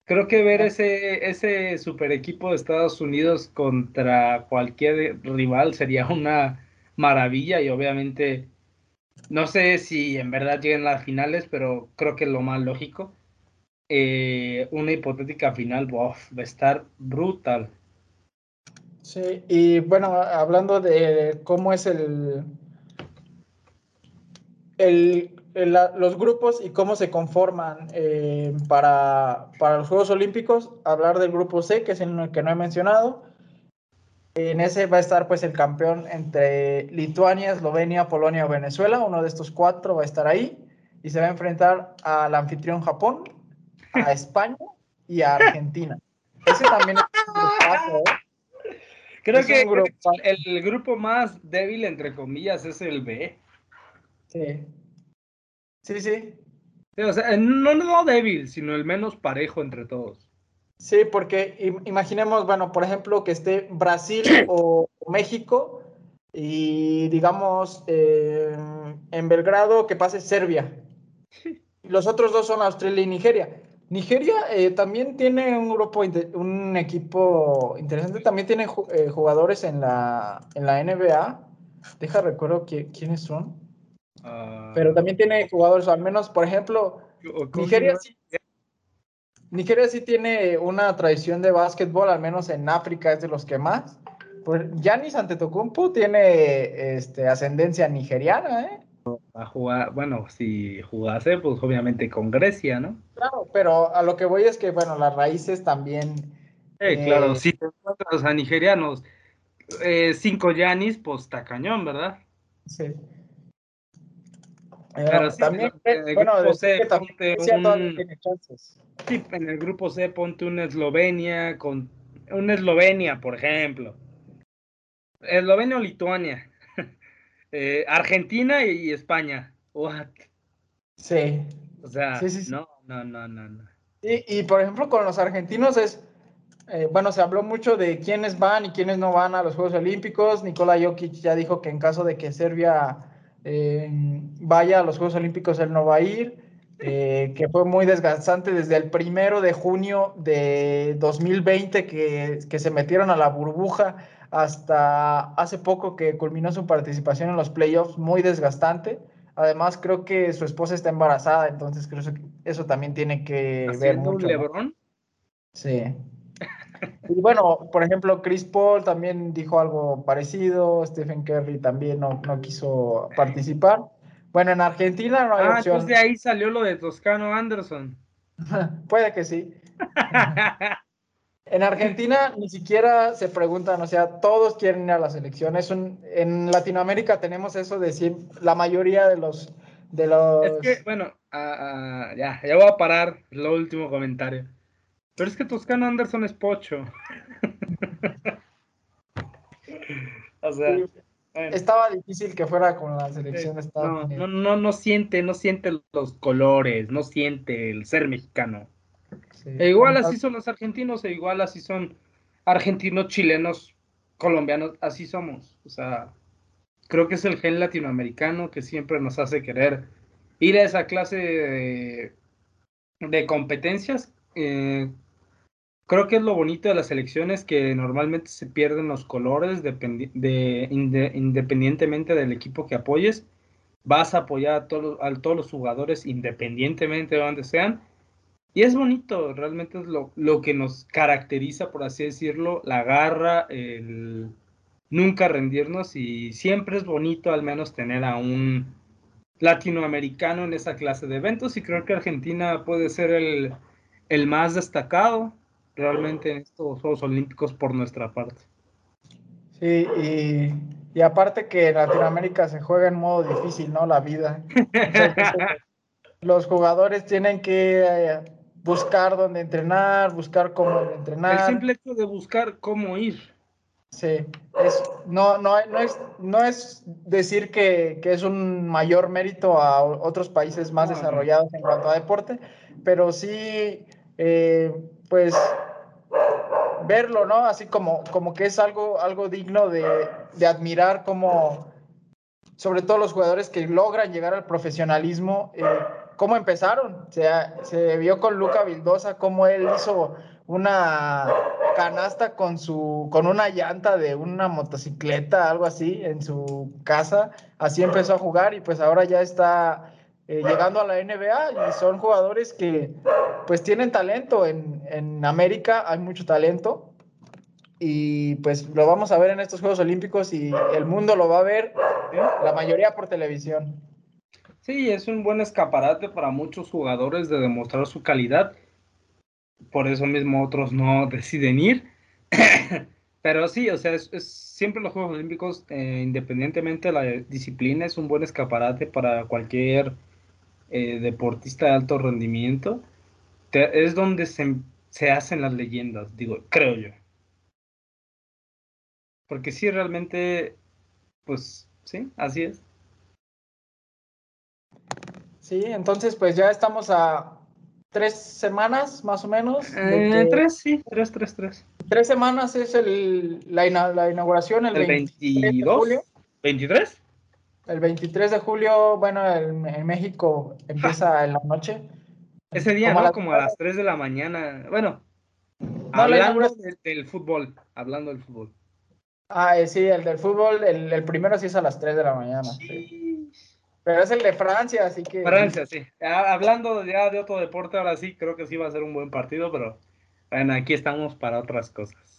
Creo que ver ese, ese super equipo de Estados Unidos contra cualquier rival sería una maravilla y obviamente no sé si en verdad lleguen las finales, pero creo que es lo más lógico. Eh, una hipotética final va a estar brutal. Sí, y bueno, hablando de cómo es el, el, los grupos y cómo se conforman eh, para, para, los Juegos Olímpicos, hablar del grupo C, que es el que no he mencionado. En ese va a estar pues el campeón entre Lituania, Eslovenia, Polonia o Venezuela. Uno de estos cuatro va a estar ahí y se va a enfrentar al anfitrión Japón, a España y a Argentina. Ese también es un grupazo, ¿eh? Creo que el, grupo más débil, entre comillas, es el B. Sí. Sí, sí. o sea, no, no débil, sino el menos parejo entre todos. Sí, porque imaginemos, bueno, por ejemplo, que esté Brasil o México y digamos en Belgrado que pase Serbia. Los otros dos son Australia y Nigeria. Nigeria eh, también tiene un grupo, un equipo interesante, también tiene eh, jugadores en la, en la NBA. Deja recuerdo quiénes son. Ah. Pero también tiene jugadores, al menos, por ejemplo, Nigeria sí, Nigeria sí tiene una tradición de básquetbol, al menos en África es de los que más. Pues Giannis Antetokounmpo tiene este, ascendencia nigeriana, ¿eh? a jugar, bueno, si jugase, pues obviamente con Grecia, ¿no? Claro, pero a lo que voy es que, bueno, las raíces también. Eh, claro, si te encuentras a nigerianos, eh, cinco Yanis, pues está cañón, ¿verdad? Sí. Pero también, en el bueno, grupo C, ponte un, sí, en el grupo C ponte una Eslovenia con una Eslovenia, por ejemplo. Eslovenia o Lituania. Eh, Argentina y España. What? Sí. O sea, no, no, no, no. Y, por ejemplo, con los argentinos es, eh, bueno, se habló mucho de quiénes van y quiénes no van a los Juegos Olímpicos. Nikola Jokic ya dijo que en caso de que Serbia eh, vaya a los Juegos Olímpicos, él no va a ir. que fue muy desgastante desde el primero de junio de 2020 que, que se metieron a la burbuja hasta hace poco que culminó su participación en los playoffs, muy desgastante. Además, creo que su esposa está embarazada, entonces creo que eso también tiene que ver mucho. un Lebron? Sí. Y bueno, por ejemplo, Chris Paul también dijo algo parecido, Stephen Curry también no, no quiso participar. Bueno, en Argentina no hay ah, opción. entonces de ahí salió lo de Toscano Anderson. Puede que sí. en Argentina ni siquiera se preguntan, o sea, todos quieren ir a la selección. Es un, en Latinoamérica tenemos eso de siempre, la mayoría de los... De los... Es que, bueno, ah, ah, ya, ya voy a parar lo último comentario. Pero es que Toscano Anderson es pocho. o sea... Sí. Bueno. Estaba difícil que fuera con la selección de Estados no, No, no, no siente, no siente los colores, no siente el ser mexicano. Sí. E igual así son los argentinos, e igual así son argentinos, chilenos, colombianos, así somos. O sea, creo que es el gen latinoamericano que siempre nos hace querer ir a esa clase de, de competencias. Eh, creo que es lo bonito de las elecciones que normalmente se pierden los colores de, de, de, independientemente del equipo que apoyes. Vas a apoyar a todos, a todos los jugadores independientemente de donde sean. Y es bonito, realmente es lo, que nos caracteriza, por así decirlo, la garra, el nunca rendirnos y siempre es bonito al menos tener a un latinoamericano en esa clase de eventos y creo que Argentina puede ser el más destacado realmente en estos Juegos Olímpicos por nuestra parte. Sí, y, y, aparte que en Latinoamérica se juega en modo difícil, ¿no? La vida. los jugadores tienen que eh, buscar dónde entrenar, buscar cómo entrenar. El simple hecho de buscar cómo ir. Sí, es, no, no, no, es, no es decir que, que, es un mayor mérito a otros países más desarrollados en cuanto a deporte, pero sí, eh, pues verlo, ¿no? Así como, como que es algo, algo digno de, de admirar como, sobre todo los jugadores que logran llegar al profesionalismo, eh, cómo empezaron. Se vio con Luca Vildosa cómo él hizo una canasta con su con una llanta de una motocicleta, algo así, en su casa. Así empezó a jugar y pues ahora ya está eh, llegando a la NBA y son jugadores que pues tienen talento. En, en América hay mucho talento y pues lo vamos a ver en estos Juegos Olímpicos y el mundo lo va a ver, la mayoría por televisión. Sí, es un buen escaparate para muchos jugadores de demostrar su calidad. Por eso mismo otros no deciden ir. Pero sí, o sea, es siempre los Juegos Olímpicos, eh, independientemente de la disciplina, es un buen escaparate para cualquier eh, deportista de alto rendimiento, te, es donde se, se, hacen las leyendas, digo, creo yo. Porque sí, realmente, pues sí, así es. Sí, entonces pues ya estamos a tres semanas más o menos. Eh. Tres, sí, tres, tres, tres. Tres semanas es el, la, la inauguración, el, el 22. De julio. ¿23? El 23 de julio, bueno, en, en México empieza en la noche. Ese día, ¿no? Como a las 3 de la mañana. Bueno, no, hablando del, del, fútbol, hablando del fútbol. Ah, eh, sí, el del fútbol, el, el, primero sí es a las 3 de la mañana. Sí. Pero es el de Francia, así que... Francia, sí. Hablando ya de otro deporte, ahora sí, creo que sí va a ser un buen partido, pero bueno, aquí estamos para otras cosas.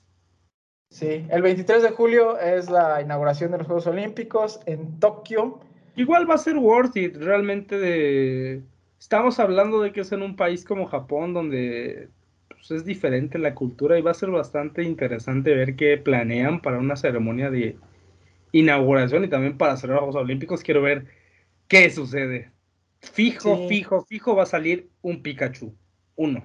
Sí, el 23 de julio es la inauguración de los Juegos Olímpicos en Tokio. Igual va a ser worth it, realmente de... Estamos hablando de que es en un país como Japón donde pues, es diferente la cultura y va a ser bastante interesante ver qué planean para una ceremonia de inauguración y también para hacer los Juegos Olímpicos. Quiero ver qué sucede. Fijo, sí. fijo, fijo va a salir un Pikachu. Uno.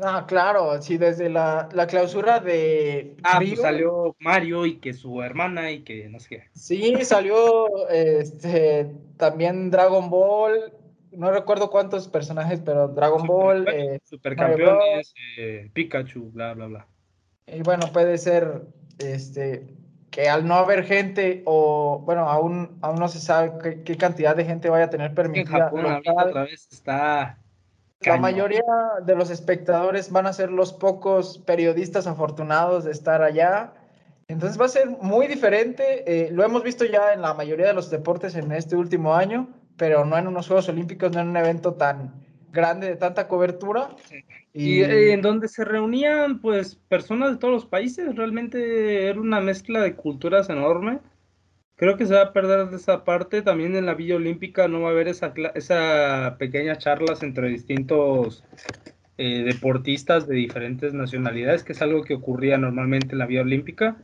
Ah, claro, sí, desde la, la clausura de. Ah, Río, pues salió Mario y que su hermana y que no sé qué. Sí, salió este, también Dragon Ball. No recuerdo cuántos personajes, pero Dragon Super, Ball. Eh, Supercampeones, eh, Pikachu, bla, bla, bla. Y bueno, puede ser este, que al no haber gente, o bueno, aún, aún no se sabe qué, qué cantidad de gente vaya a tener permitida. Es que en Japón otra vez está la mayoría de los espectadores van a ser los pocos periodistas afortunados de estar allá. Entonces va a ser muy diferente. Eh, lo hemos visto ya en la mayoría de los deportes en este último año, pero no en unos Juegos Olímpicos, no en un evento tan, grande de tanta cobertura. Y, eh, en donde se reunían pues personas de todos los países, realmente era una mezcla de culturas enorme. Creo que se va a perder de esa parte. También en la Villa Olímpica no va a haber esa, esa pequeña charlas entre distintos eh, deportistas de diferentes nacionalidades, que es algo que ocurría normalmente en la Villa Olímpica.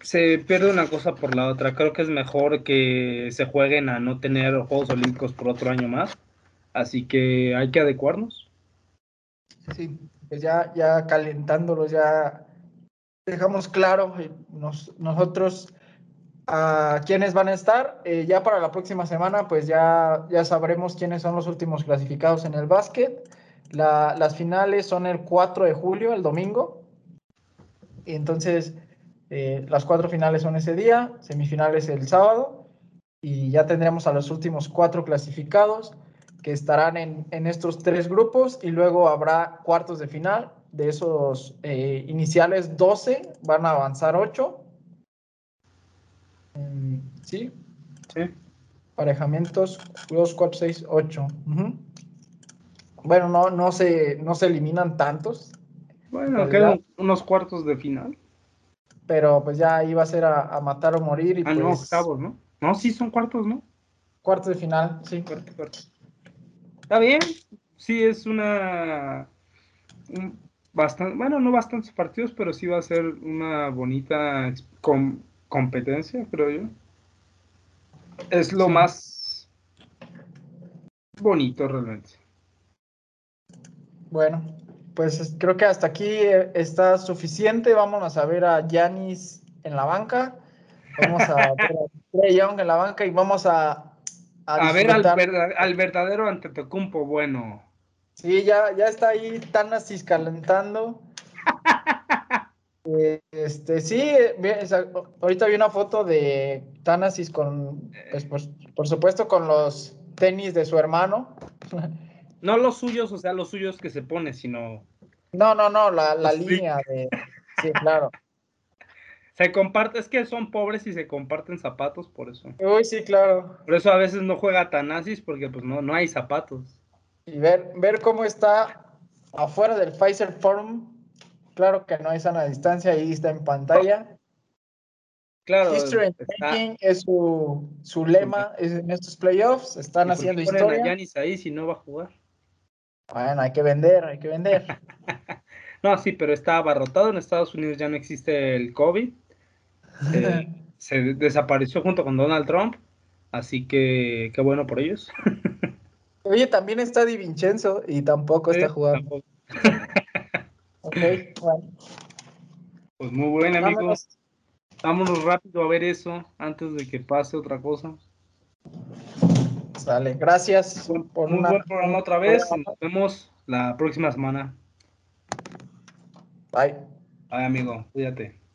Se pierde una cosa por la otra. Creo que es mejor que se jueguen a no tener Juegos Olímpicos por otro año más. Así que hay que adecuarnos. Sí, pues ya, ya calentándolos, ya dejamos claro eh, nosotros a quiénes van a estar. Eh, ya para la próxima semana, pues ya, ya sabremos quiénes son los últimos clasificados en el básquet. las finales son el 4 de julio, el domingo. Entonces, eh, las cuatro finales son ese día, semifinales el sábado. Y ya tendremos a los últimos cuatro clasificados que estarán en, en estos tres grupos. Y luego habrá cuartos de final. De esos eh, iniciales 12, van a avanzar 8 ¿Sí? Sí. Parejamientos 2, 4, 6, 8. Bueno, no, no, se, no se eliminan tantos. Bueno, quedan unos cuartos de final. Pero pues ya iba a ser a, matar o morir. Y ah, no, pues octavos, ¿no? No, sí, son cuartos, ¿no? Cuartos de final, sí. Cuarto, cuarto. Está bien. Sí, es una. bastante, bueno, no bastantes partidos, pero sí va a ser una bonita competencia, creo yo es lo más bonito realmente. Bueno, pues creo que hasta aquí eh, está suficiente. Vámonos a ver a Yanis en la banca. Vamos a ver a Trey Young en la banca y vamos a. A, ver al, al, verdadero Antetokounmpo bueno. Sí, ya, ya está ahí Tanasis calentando. Este, sí, ahorita vi una foto de Thanasis con, pues, por, supuesto, con los tenis de su hermano. No los suyos, o sea, los suyos que se pone, sino... No, no, no, la, línea de... Sí, claro. Se comparte, es que son pobres y se comparten zapatos, por eso. Uy, sí, claro. Por eso a veces no juega Thanasis, porque pues no, no hay zapatos. Y ver, ver cómo está afuera del Pfizer Forum Claro que no hay sana distancia, ahí está en pantalla. Claro. History and Making es su, su lema es en estos playoffs. Están haciendo historia. Yanis ahí si no va a jugar. Bueno, hay que vender, hay que vender. no, sí, pero está abarrotado. En Estados Unidos ya no existe el COVID. Eh, se desapareció junto con Donald Trump. Así que qué bueno por ellos. Oye, también está Di Vincenzo y tampoco está jugando. Ok, bueno. Pues muy bueno, amigos. Vámonos rápido a ver eso antes de que pase otra cosa. Sale, gracias por un buen programa otra vez. Nos vemos la próxima semana. Bye. Bye, amigo. Cuídate.